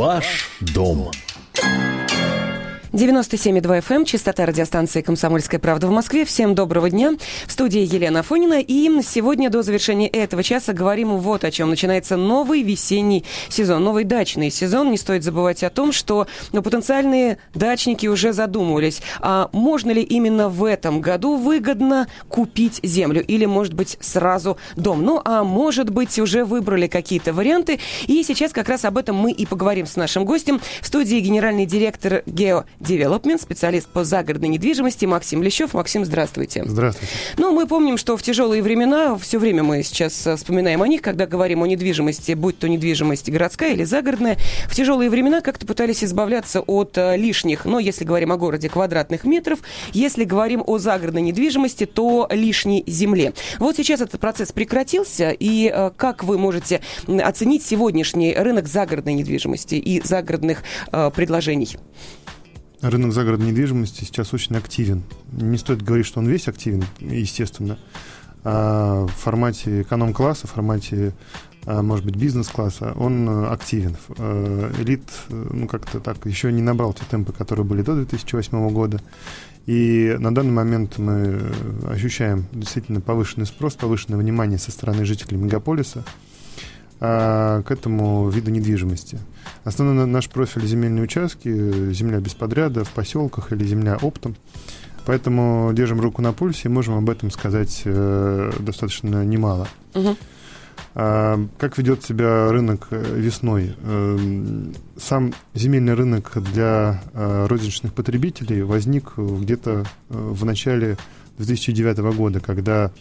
Ваш дом. 97,2 FM, эм, частота радиостанции «Комсомольская правда» в Москве. Всем доброго дня. В студии Елена Афонина. И сегодня до завершения этого часа говорим вот о чем. Начинается новый весенний сезон, новый дачный сезон. Не стоит забывать о том, что ну, потенциальные дачники уже задумывались, а можно ли именно в этом году выгодно купить землю или, может быть, сразу дом. Ну, а может быть, уже выбрали какие-то варианты. И сейчас как раз об этом мы и поговорим с нашим гостем. В студии генеральный директор Гео Development, специалист по загородной недвижимости Максим Лещев. Максим, здравствуйте. Здравствуйте. Ну, мы помним, что в тяжелые времена, все время мы сейчас э, вспоминаем о них, когда говорим о недвижимости, будь то недвижимость городская или загородная, в тяжелые времена как-то пытались избавляться от э, лишних, но если говорим о городе, квадратных метров, если говорим о загородной недвижимости, то лишней земле. Вот сейчас этот процесс прекратился, и э, как вы можете оценить сегодняшний рынок загородной недвижимости и загородных предложений? Рынок загородной недвижимости сейчас очень активен. Не стоит говорить, что он весь активен, естественно. А в формате эконом-класса, в формате, а, может быть, бизнес-класса он э, активен. Э, элит, э, ну, как-то так, еще не набрал те темпы, которые были до 2008 года. И на данный момент мы ощущаем действительно повышенный спрос, повышенное внимание со стороны жителей мегаполиса – а, к этому виду недвижимости. Основной наш профиль земельные участки, земля без подряда в поселках или земля оптом. Поэтому держим руку на пульсе и можем об этом сказать э, достаточно немало. Угу. А, как ведет себя рынок э, весной? Э, сам земельный рынок для э, розничных потребителей возник где-то в начале 2009 года, когда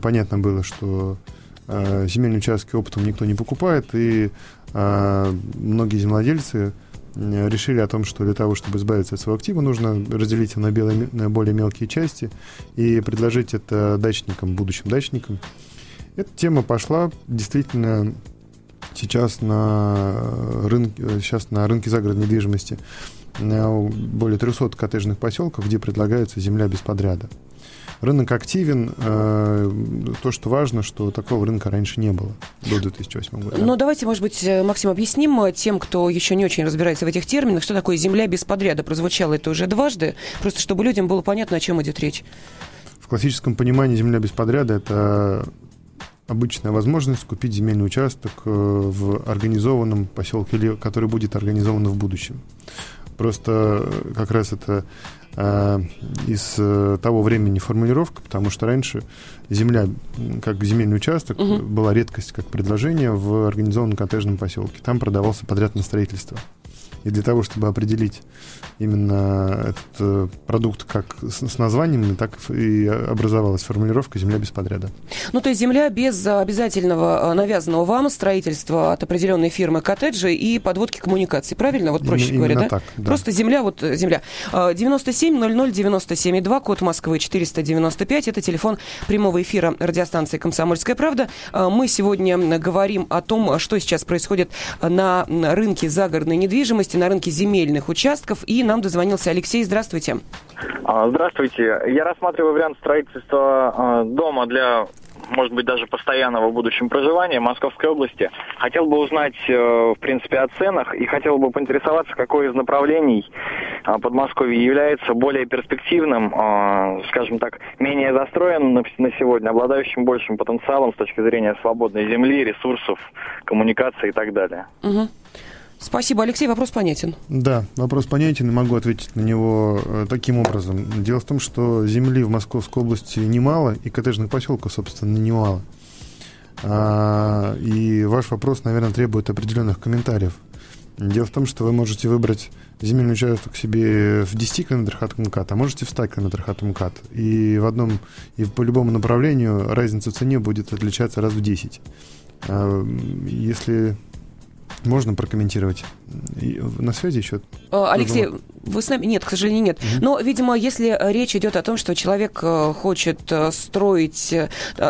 понятно было, что земельные участки оптом никто не покупает, и э, многие земледельцы э, решили о том, что для того, чтобы избавиться от своего актива, нужно разделить его на, белые, на более мелкие части и предложить это дачникам, будущим дачникам. Эта тема пошла действительно сейчас на рынке, сейчас на рынке загородной недвижимости более 300 коттеджных поселков, где предлагается земля без подряда. Рынок активен. Э, то, что важно, что такого рынка раньше не было до 2008 года. Ну, давайте, может быть, э, Максим, объясним э, тем, кто еще не очень разбирается в этих терминах, что такое земля без подряда. Прозвучало это уже дважды, просто чтобы людям было понятно, о чем идет речь. В классическом понимании земля без подряда – это обычная возможность купить земельный участок в организованном поселке, который будет организован в будущем. Просто как раз это э, из э, того времени формулировка, потому что раньше земля, как земельный участок, угу. была редкость как предложение в организованном коттеджном поселке. Там продавался подряд на строительство. И для того, чтобы определить именно этот э, продукт как с, названием, так и образовалась формулировка «земля без подряда». Ну, то есть земля без обязательного э, навязанного вам строительства от определенной фирмы коттеджей и подводки коммуникаций, правильно? Вот проще Именно говоря, да? так, да? Просто земля, вот э, земля. 97 00 97 2, код Москвы 495, это телефон прямого эфира радиостанции «Комсомольская правда». Мы сегодня говорим о том, что сейчас происходит на рынке загородной недвижимости, на рынке земельных участков и нам дозвонился Алексей. Здравствуйте. А, здравствуйте. Я рассматриваю вариант строительства а, дома для может быть, даже постоянного в будущем проживания в Московской области. Хотел бы узнать, э, в принципе, о ценах и хотел бы поинтересоваться, какое из направлений а, Подмосковья является более перспективным, скажем так, менее застроенным на сегодня, обладающим большим потенциалом с точки зрения свободной земли, ресурсов, коммуникации и так далее. Угу. Спасибо, Алексей. Вопрос понятен. Да, вопрос понятен, и могу ответить на него э, таким образом. Дело в том, что земли в Московской области немало, и коттеджных поселков, собственно, немало. А, и ваш вопрос, наверное, требует определенных комментариев. Дело в том, что вы можете выбрать земельный участок себе в 10 километрах от МКАД, а можете в 100 километрах от МКАД. И в одном, и по любому направлению разница в цене будет отличаться раз в 10. А, если можно прокомментировать? На связи еще? Алексей, Вы с нами? Нет, к сожалению, нет. Mm-hmm. Но, видимо, если речь идет о том, что человек хочет строить,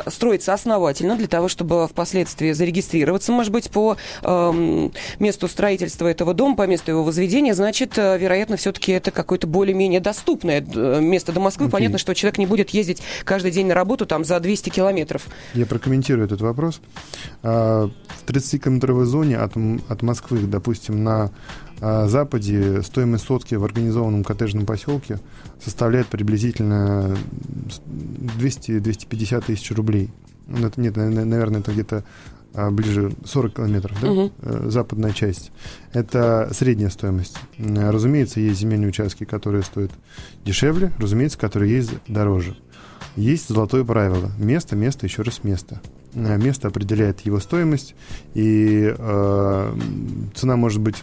строиться основательно для того, чтобы впоследствии зарегистрироваться, может быть, по э, месту строительства этого дома, по месту его возведения, значит, вероятно, все-таки это какое-то более-менее доступное место до Москвы. Okay. Понятно, что человек не будет ездить каждый день на работу там за 200 километров. Я прокомментирую этот вопрос. А, в 30-километровой зоне от, от Москвы, допустим, на западе стоимость сотки в организованном коттеджном поселке составляет приблизительно 200-250 тысяч рублей. Ну, это, нет, наверное, это где-то а, ближе 40 километров, да, угу. западная часть. Это средняя стоимость. Разумеется, есть земельные участки, которые стоят дешевле, разумеется, которые есть дороже. Есть золотое правило. Место, место, еще раз место. Э, место определяет его стоимость, и э, цена может быть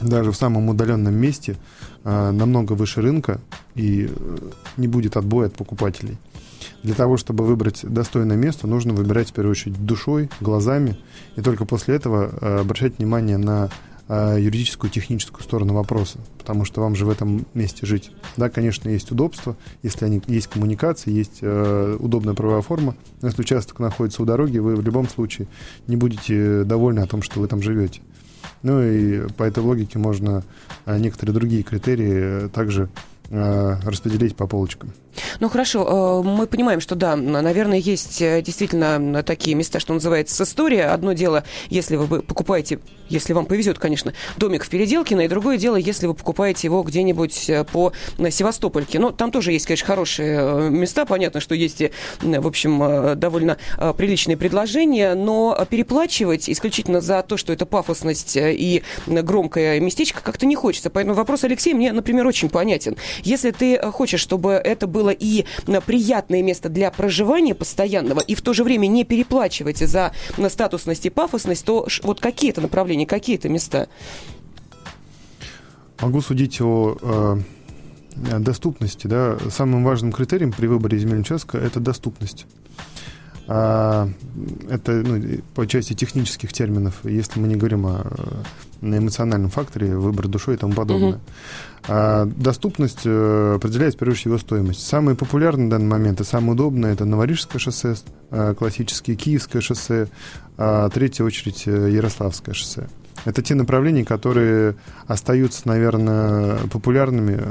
даже в самом удаленном месте э, намного выше рынка, и э, не будет отбоя от покупателей. Для того, чтобы выбрать достойное место, нужно выбирать в первую очередь душой, глазами, и только после этого э, обращать внимание на э, юридическую, техническую сторону вопроса, потому что вам же в этом месте жить. Да, конечно, есть удобства, если они, есть коммуникации, есть э, удобная правовая форма, но если участок находится у дороги, вы в любом случае не будете довольны о том, что вы там живете. Ну и по этой логике можно э, некоторые другие критерии э, также распределить по полочкам. Ну хорошо, мы понимаем, что да, наверное, есть действительно такие места, что называется, история. Одно дело, если вы покупаете, если вам повезет, конечно, домик в Переделкино, и другое дело, если вы покупаете его где-нибудь по Севастопольке. Ну, там тоже есть, конечно, хорошие места. Понятно, что есть, в общем, довольно приличные предложения, но переплачивать исключительно за то, что это пафосность и громкое местечко, как-то не хочется. Поэтому вопрос Алексей мне, например, очень понятен. Если ты хочешь, чтобы это было и приятное место для проживания постоянного, и в то же время не переплачивать за статусность и пафосность, то вот какие это направления, какие это места? Могу судить о э, доступности. Да? Самым важным критерием при выборе земельного участка – это доступность. А, это ну, по части технических терминов, если мы не говорим о на эмоциональном факторе, выбор душой и тому подобное. Угу. А доступность э, определяет, в первую очередь, его стоимость. Самые популярные на данный момент и самые удобные – это Новорижское шоссе, э, классические Киевское шоссе, а третья очередь э, Ярославское шоссе. Это те направления, которые остаются, наверное, популярными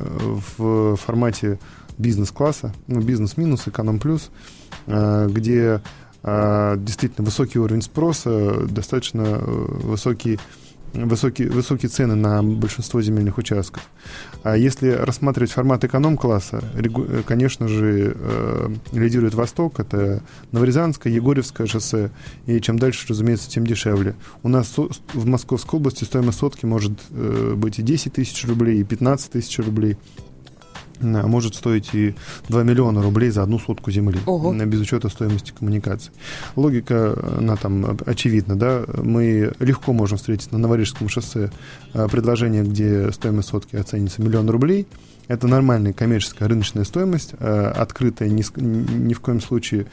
в формате бизнес-класса, ну, бизнес-минус, эконом-плюс, где действительно высокий уровень спроса, достаточно высокий высокие, высокие цены на большинство земельных участков. А если рассматривать формат эконом-класса, конечно же, э, лидирует Восток, это Новорязанское, Егорьевское шоссе, и чем дальше, разумеется, тем дешевле. У нас в Московской области стоимость сотки может э, быть и 10 тысяч рублей, и 15 тысяч рублей может стоить и 2 миллиона рублей за одну сотку земли, Ого. без учета стоимости коммуникаций. Логика, она там очевидна, да, мы легко можем встретить на Новорижском шоссе предложение, где стоимость сотки оценится миллион рублей, это нормальная коммерческая рыночная стоимость, открытая ни, ни в коем случае,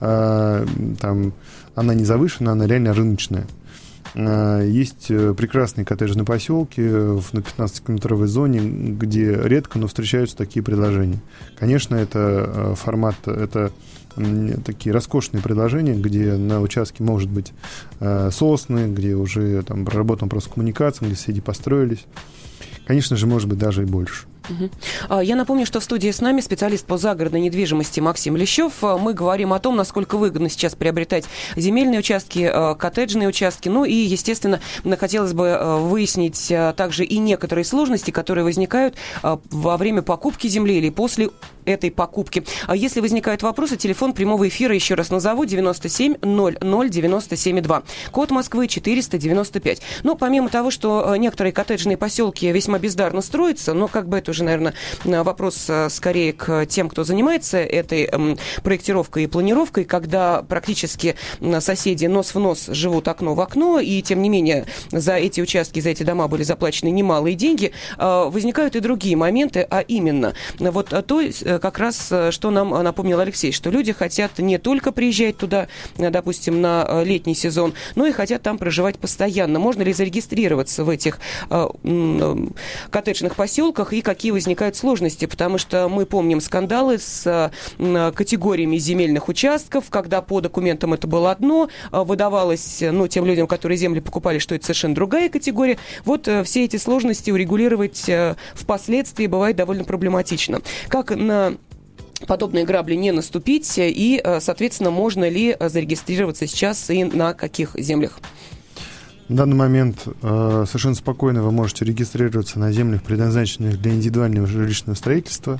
там, она не завышена, она реально рыночная. Э, есть э, прекрасные коттеджные поселки на 15-километровой зоне, где редко, но встречаются такие предложения. Конечно, это э, формат, это такие роскошные предложения, где на участке может быть сосны, где уже там проработан просто коммуникация, где соседи построились. Конечно же, может быть, даже и больше. Угу. Я напомню, что в студии с нами специалист по загородной недвижимости Максим Лещев. А, мы говорим о том, насколько выгодно сейчас приобретать земельные участки, а, коттеджные участки. Ну и, естественно, хотелось бы выяснить также и некоторые сложности, которые возникают во время покупки земли или после этой покупки. А если возникают вопросы, телефон прямого эфира еще раз назову 97 00 97 2. Код Москвы 495. Ну, помимо того, что некоторые коттеджные поселки весьма бездарно строятся, но как бы это уже, наверное, вопрос скорее к тем, кто занимается этой проектировкой и планировкой, когда практически соседи нос в нос живут окно в окно, и тем не менее за эти участки, за эти дома были заплачены немалые деньги, возникают и другие моменты, а именно вот то, э, как раз, э, что нам напомнил Алексей, что люди хотят не только приезжать туда, э, допустим, на летний сезон, но и хотят там проживать постоянно. Можно ли зарегистрироваться в этих коттеджных поселках и какие возникают сложности? Потому что мы помним скандалы с категориями земельных участков, когда по документам это было одно, выдавалось ну, тем людям, которые земли покупали, что это совершенно другая категория. Вот все эти сложности урегулировать впоследствии бывает довольно проблематично. Как на подобные грабли не наступить и, э, соответственно, можно ли зарегистрироваться сейчас и на каких землях? В данный момент э, совершенно спокойно вы можете регистрироваться на землях, предназначенных для индивидуального жилищного строительства.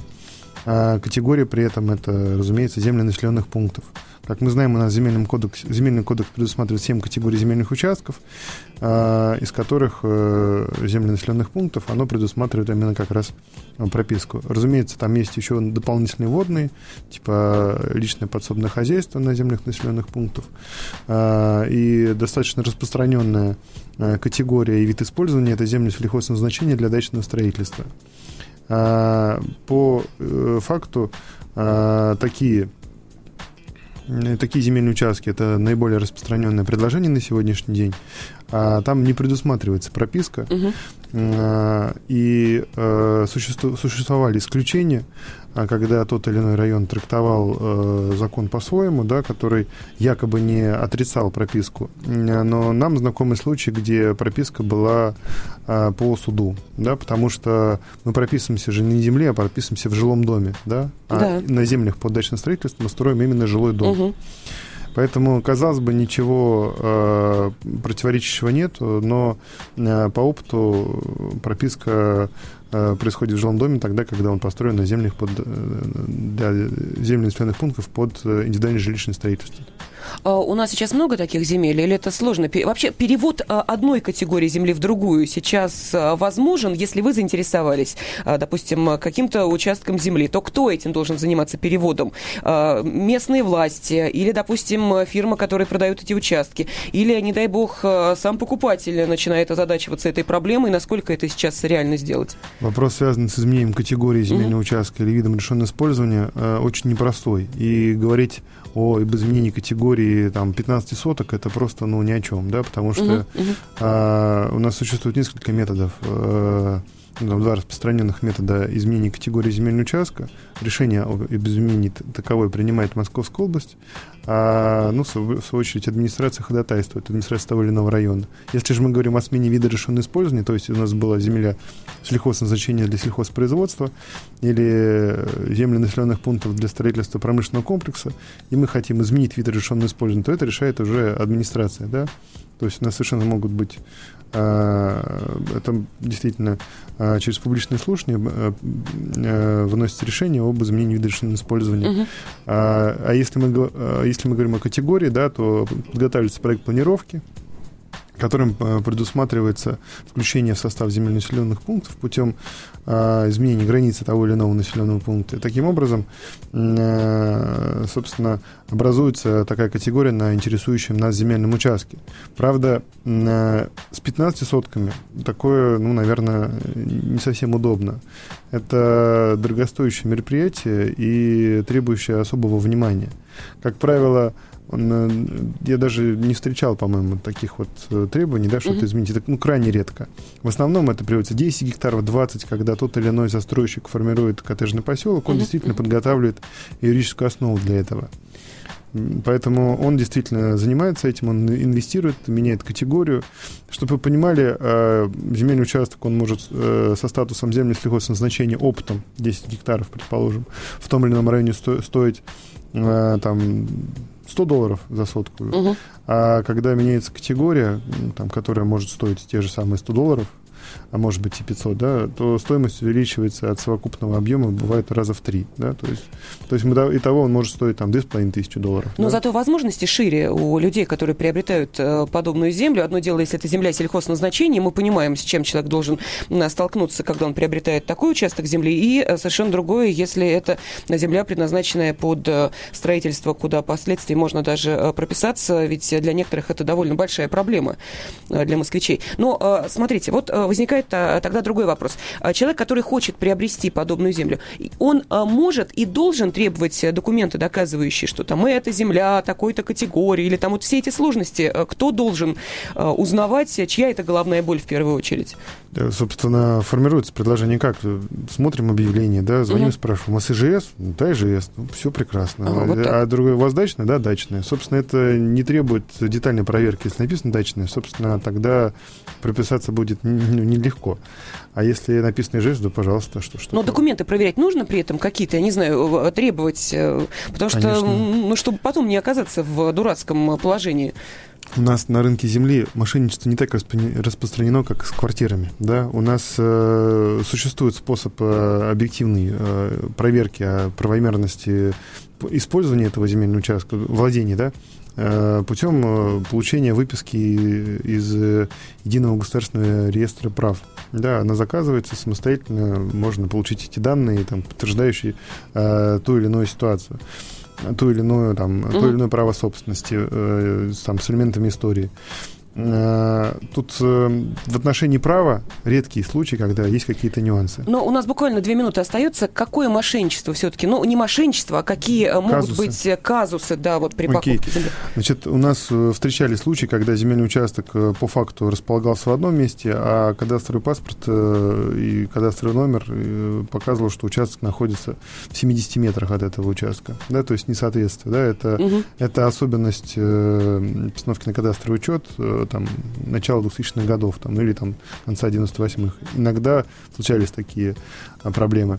А категория при этом это, разумеется, земли населенных пунктов. Как мы знаем, у нас земельный кодекс, земельный кодекс предусматривает 7 категорий земельных участков, э, из которых э, земли населенных пунктов, оно предусматривает именно как раз э, прописку. Разумеется, там есть еще дополнительные водные, типа личное подсобное хозяйство на землях населенных пунктов, э, и достаточно распространенная э, категория и вид использования – это земли сельхозназначения для дачного строительства. Э, по э, факту э, такие такие земельные участки это наиболее распространенное предложение на сегодняшний день. А там не предусматривается прописка, угу. и э, существовали исключения, а когда тот или иной район трактовал э, закон по-своему, да, который якобы не отрицал прописку. Но нам знакомы случаи, где прописка была по суду, да, потому что мы прописываемся же не на земле, а прописываемся в жилом доме, да, а да. на землях под дачным строительством мы строим именно жилой дом. Угу. Поэтому, казалось бы, ничего э, противоречащего нет, но э, по опыту прописка э, происходит в жилом доме тогда, когда он построен на землях под, э, для земельных населенных пунктов под э, индивидуальное жилищное строительство. А, у нас сейчас много таких земель, или это сложно? Вообще перевод а, одной категории земли в другую сейчас а, возможен, если вы заинтересовались, допустим, каким-то участком земли, то кто этим должен заниматься переводом? Местные власти или, допустим, фирма, которая продает эти участки? Или, не дай бог, сам покупатель начинает озадачиваться этой проблемой? Насколько это сейчас реально сделать? Вопрос, связанный с изменением категории земельного mm-hmm. участка или видом решенного использования, очень непростой. И говорить о об изменении категории там, 15 соток, это просто ну, ни о чем, да, потому что uh-huh, uh-huh. А, у нас существует несколько методов а, там, два распространенных метода изменения категории земельного участка. Решение об изменении таковой принимает Московская область, а, ну, в свою очередь, администрация ходатайствует, администрация того или иного района. Если же мы говорим о смене вида решенного использования, то есть у нас была земля сельхозназначения для сельхозпроизводства или э, земли населенных пунктов для строительства промышленного комплекса, и мы хотим изменить вид решенного использования, то это решает уже администрация, да, то есть у нас совершенно могут быть это действительно а, через публичные слушания а, выносится решение об изменении вида использования. Uh-huh. А, а если мы, если мы говорим о категории, да, то подготавливается проект планировки, которым э, предусматривается включение в состав земельно-населенных пунктов путем э, изменения границы того или иного населенного пункта. таким образом, э, собственно, образуется такая категория на интересующем нас земельном участке. Правда, с 15 сотками такое, ну, наверное, не совсем удобно. Это дорогостоящее мероприятие и требующее особого внимания. Как правило, он, э, я даже не встречал, по-моему, таких вот э, требований, да, что-то mm-hmm. изменить. Это ну, крайне редко. В основном это приводится 10 гектаров, 20, когда тот или иной застройщик формирует коттеджный поселок, он mm-hmm. действительно подготавливает юридическую основу для этого. Поэтому он действительно занимается этим, он инвестирует, меняет категорию. Чтобы вы понимали, э, земельный участок, он может со статусом земли сельхозназначения оптом, 10 гектаров, предположим, в том или ином районе стоить там 100 долларов за сотку. Угу. А когда меняется категория, там, которая может стоить те же самые 100 долларов, а может быть и 500, да, то стоимость увеличивается от совокупного объема, бывает раза в три, да, то есть, то есть и того он может стоить там 2500 долларов. Но да? зато возможности шире у людей, которые приобретают э, подобную землю. Одно дело, если это земля сельхозназначения, мы понимаем, с чем человек должен э, столкнуться, когда он приобретает такой участок земли, и э, совершенно другое, если это земля, предназначенная под э, строительство, куда впоследствии можно даже э, прописаться, ведь для некоторых это довольно большая проблема э, для москвичей. Но смотрите, вот возникает тогда другой вопрос. Человек, который хочет приобрести подобную землю, он может и должен требовать документы, доказывающие, что там эта земля такой-то категории, или там вот все эти сложности, кто должен узнавать, чья это головная боль в первую очередь? Да, собственно, формируется предложение как? Смотрим объявление, да, звоним, угу. спрашиваем, у вас ИЖС? Да, ИЖС, ну, все прекрасно. Ага, вот а другое, у вас дачное? Да, дачное. Собственно, это не требует детальной проверки. Если написано дачное, собственно, тогда прописаться будет ну, нелегко. А если написано ИЖС, то, пожалуйста, что что. Но документы проверять нужно при этом какие-то, я не знаю, требовать, э, потому что, ну, чтобы потом не оказаться в дурацком положении. У нас на рынке земли мошенничество не так распространено, как с квартирами. Да? У нас э, существует способ э, объективной э, проверки правомерности использования этого земельного участка, владения, да, э, путем э, получения выписки из э, единого государственного реестра прав. Да, она заказывается самостоятельно, можно получить эти данные, там, подтверждающие э, ту или иную ситуацию ту или иную, там, mm-hmm. то или иное право собственности э, там, с элементами истории. Э, тут э, в отношении права редкие случаи, когда есть какие-то нюансы. Но у нас буквально две минуты остается. Какое мошенничество все-таки? Ну, не мошенничество, а какие казусы. могут быть казусы, да, вот при Окей. покупке? Значит, у нас встречались случаи, когда земельный участок по факту располагался в одном месте, а кадастровый паспорт и кадастровый номер показывал, что участок находится в 70 метрах от этого участка. Да, то есть несоответствие. Да, это, угу. это особенность постановки на кадастровый учет там, начала 2000-х годов, там, ну или там конца 98-х. Иногда случались такие а, проблемы.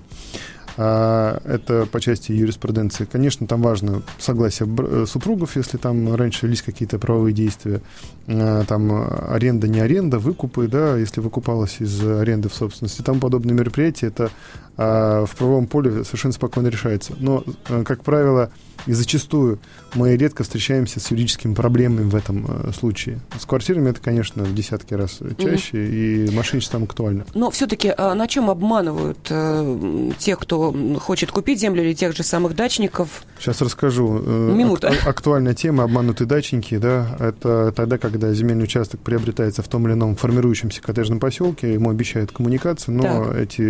А, это по части юриспруденции. Конечно, там важно согласие э, супругов, если там раньше велись какие-то правовые действия. А, там аренда, не аренда, выкупы, да, если выкупалось из аренды в собственности. Там подобные мероприятия, это в правовом поле совершенно спокойно решается. Но, э, как правило, и зачастую мы редко встречаемся с юридическими проблемами в этом э, случае. С квартирами это, конечно, в десятки раз чаще, угу. и мошенничество там актуально. Но все-таки а на чем обманывают э, тех, кто хочет купить землю или тех же самых дачников? Сейчас расскажу. Э, Минута. Ак- актуальная тема обманутые дачники, да, это тогда, когда земельный участок приобретается в том или ином формирующемся коттеджном поселке, ему обещают коммуникацию, но так. эти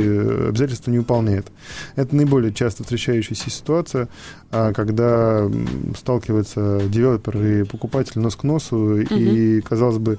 обязательства не выполняет. Это наиболее часто встречающаяся ситуация, а, когда сталкиваются девелопер и покупатель нос к носу, угу. и, казалось бы,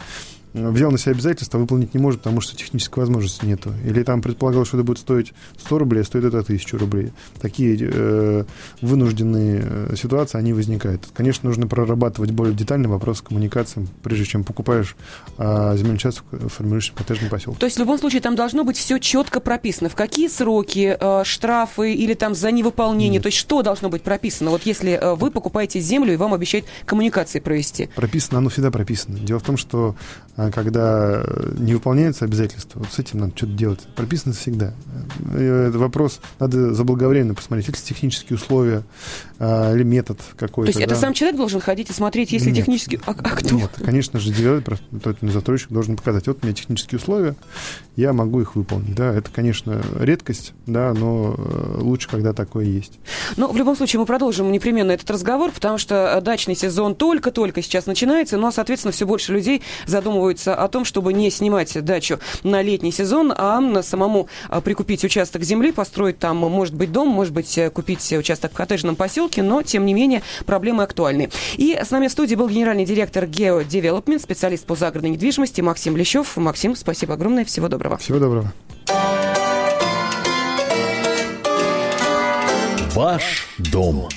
взял на себя обязательства, выполнить не может, потому что технической возможности нету. Или там предполагал, что это будет стоить 100 рублей, а стоит это 1000 рублей. Такие э, вынужденные э, ситуации, они возникают. Конечно, нужно прорабатывать более детально вопрос коммуникации, прежде чем покупаешь э, земельный участок в формирующем коттеджном поселке. То есть в любом случае там должно быть все четко прописано. В какие сроки, э, штрафы или там за невыполнение? Нет. То есть что должно быть прописано? Вот если э, вы покупаете землю и вам обещают коммуникации провести. Прописано, оно всегда прописано. Дело в том, что а когда не выполняются обязательства, вот с этим надо что-то делать. Прописано всегда. Э, это вопрос, надо заблаговременно посмотреть, есть ли технические условия а, или метод какой-то. То есть да. это сам человек должен ходить и смотреть, если нет, технические... А, а кто? Нет, конечно же, девелопер, тот застройщик должен показать, вот у меня технические условия, я могу их выполнить. Да, это, конечно, редкость, да, но э, лучше, когда такое есть. Ну, в любом случае, мы продолжим непременно этот разговор, потому что дачный сезон только-только сейчас начинается, но, соответственно, все больше людей задумываются задумываются о том, чтобы не снимать дачу на летний сезон, а на самому а, прикупить участок земли, построить там, может быть, дом, может быть, э, купить участок в коттеджном поселке, но, тем не менее, проблемы актуальны. И с нами в студии был генеральный директор Geo Development, специалист по загородной недвижимости Максим Лещев. Максим, спасибо огромное, всего доброго. Всего доброго. Ваш дом.